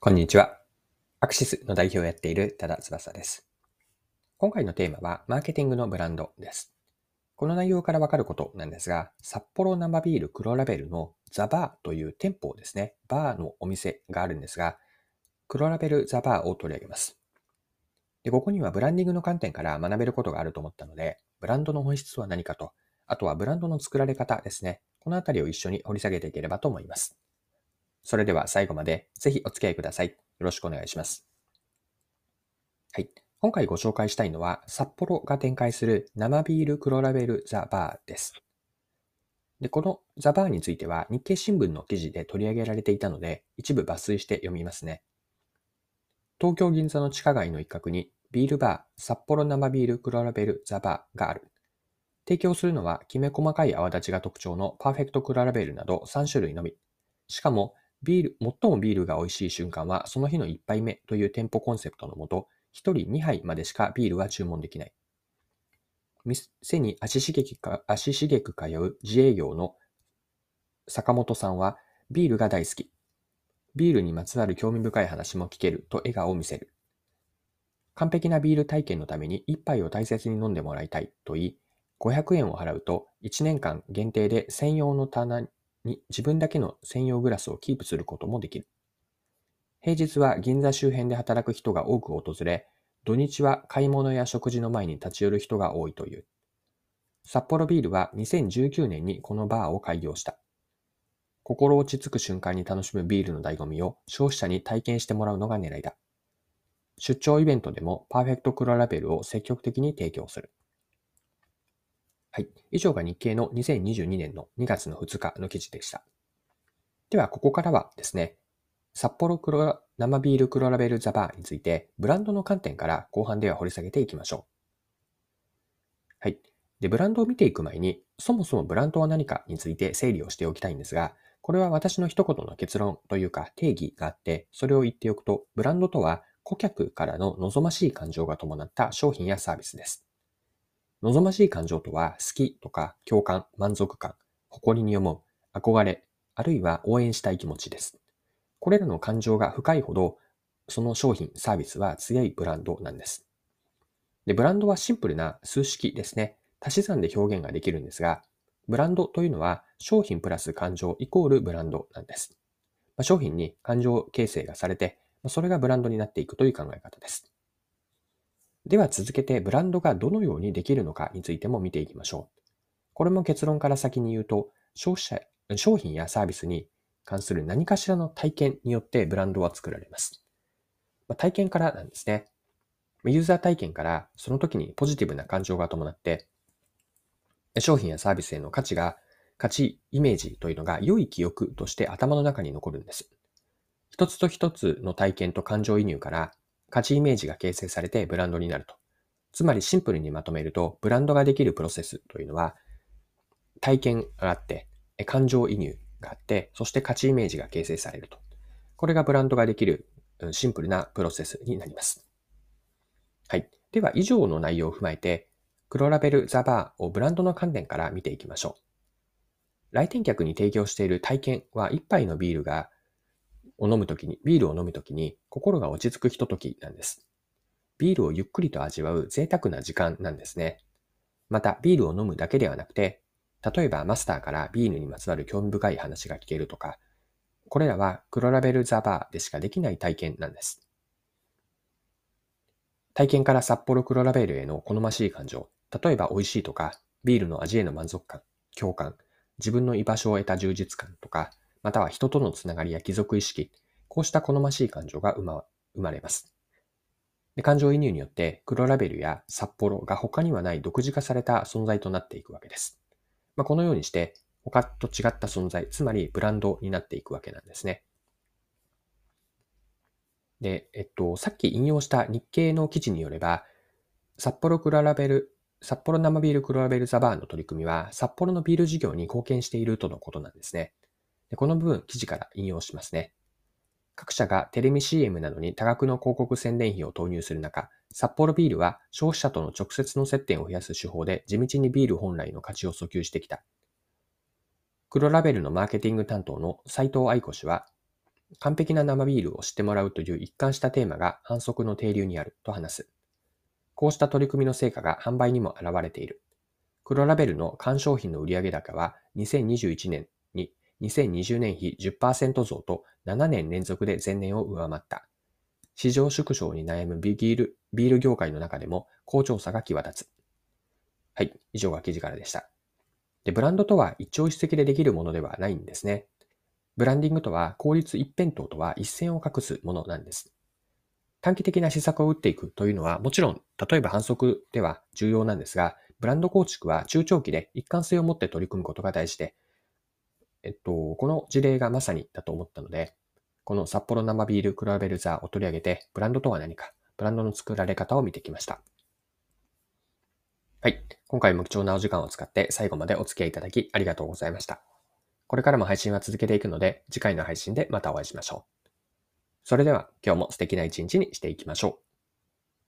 こんにちは。アクシスの代表をやっている多田翼です。今回のテーマは、マーケティングのブランドです。この内容からわかることなんですが、札幌生ビール黒ラベルのザバーという店舗ですね、バーのお店があるんですが、黒ラベルザバーを取り上げます。で、ここにはブランディングの観点から学べることがあると思ったので、ブランドの本質は何かと、あとはブランドの作られ方ですね。このあたりを一緒に掘り下げていければと思います。それでは最後までぜひお付き合いください。よろしくお願いします。はい。今回ご紹介したいのは、札幌が展開する生ビール黒ラベルザバーです。で、このザバーについては日経新聞の記事で取り上げられていたので、一部抜粋して読みますね。東京銀座の地下街の一角にビールバー札幌生ビール黒ラベルザバーがある。提供するのはきめ細かい泡立ちが特徴のパーフェクト黒ラベルなど3種類のみ。しかもビール、最もビールが美味しい瞬間は、その日の1杯目という店舗コンセプトのもと、1人2杯までしかビールは注文できない。店に足しげくか足しげく通う自営業の坂本さんは、ビールが大好き。ビールにまつわる興味深い話も聞けると笑顔を見せる。完璧なビール体験のために一杯を大切に飲んでもらいたいと言い、500円を払うと1年間限定で専用の棚に自分だけの専用グラスをキープすることもできる。平日は銀座周辺で働く人が多く訪れ、土日は買い物や食事の前に立ち寄る人が多いという。札幌ビールは2019年にこのバーを開業した。心落ち着く瞬間に楽しむビールの醍醐味を消費者に体験してもらうのが狙いだ。出張イベントでもパーフェクト黒ラベルを積極的に提供する。はい。以上が日経の2022年の2月の2日の記事でした。では、ここからはですね、札幌黒生ビール黒ラベルザバーについて、ブランドの観点から後半では掘り下げていきましょう。はい。で、ブランドを見ていく前に、そもそもブランドは何かについて整理をしておきたいんですが、これは私の一言の結論というか定義があって、それを言っておくと、ブランドとは顧客からの望ましい感情が伴った商品やサービスです。望ましい感情とは、好きとか共感、満足感、誇りに思う、憧れ、あるいは応援したい気持ちです。これらの感情が深いほど、その商品、サービスは強いブランドなんです。で、ブランドはシンプルな数式ですね。足し算で表現ができるんですが、ブランドというのは商品プラス感情イコールブランドなんです。まあ、商品に感情形成がされて、それがブランドになっていくという考え方です。では続けてブランドがどのようにできるのかについても見ていきましょう。これも結論から先に言うと、消費者、商品やサービスに関する何かしらの体験によってブランドは作られます。まあ、体験からなんですね。ユーザー体験からその時にポジティブな感情が伴って、商品やサービスへの価値が、価値イメージというのが良い記憶として頭の中に残るんです。一つと一つの体験と感情移入から価値イメージが形成されてブランドになると。つまりシンプルにまとめると、ブランドができるプロセスというのは、体験があって、感情移入があって、そして価値イメージが形成されると。これがブランドができるシンプルなプロセスになります。はい。では、以上の内容を踏まえて、黒ラベルザバーをブランドの観点から見ていきましょう。来店客に提供している体験は一杯のビールがを飲むときに、ビールを飲むときに心が落ち着くひとときなんです。ビールをゆっくりと味わう贅沢な時間なんですね。また、ビールを飲むだけではなくて、例えばマスターからビールにまつわる興味深い話が聞けるとか、これらは黒ラベルザバーでしかできない体験なんです。体験から札幌黒ラベルへの好ましい感情、例えば美味しいとか、ビールの味への満足感、共感、自分の居場所を得た充実感とか、または人とのつながりや貴族意識、こうした好ましい感情が生ま生まれます。で感情移入によって黒ラベルや札幌が他にはない独自化された存在となっていくわけです。まあ、このようにして他と違った存在、つまりブランドになっていくわけなんですね。で、えっと、さっき引用した日経の記事によれば、札幌黒ラベル、札幌生ビール黒ラベルザバーの取り組みは、札幌のビール事業に貢献しているとのことなんですね。でこの部分、記事から引用しますね。各社がテレビ CM などに多額の広告宣伝費を投入する中、札幌ビールは消費者との直接の接点を増やす手法で地道にビール本来の価値を訴求してきた。黒ラベルのマーケティング担当の斉藤愛子氏は、完璧な生ビールを知ってもらうという一貫したテーマが反則の定流にあると話す。こうした取り組みの成果が販売にも現れている。黒ラベルの缶商品の売上高は2021年2020年比10%増と7年連続で前年を上回った。市場縮小に悩むビールビール業界の中でも好調さが際立つ。はい、以上が記事からでした。で、ブランドとは一朝一夕でできるものではないんですね。ブランディングとは効率一辺倒とは一線を画すものなんです。短期的な施策を打っていくというのはもちろん、例えば反則では重要なんですが、ブランド構築は中長期で一貫性を持って取り組むことが大事で、えっと、この事例がまさにだと思ったので、この札幌生ビールクラベルザーを取り上げて、ブランドとは何か、ブランドの作られ方を見てきました。はい。今回も貴重なお時間を使って最後までお付き合いいただきありがとうございました。これからも配信は続けていくので、次回の配信でまたお会いしましょう。それでは今日も素敵な一日にしていきましょう。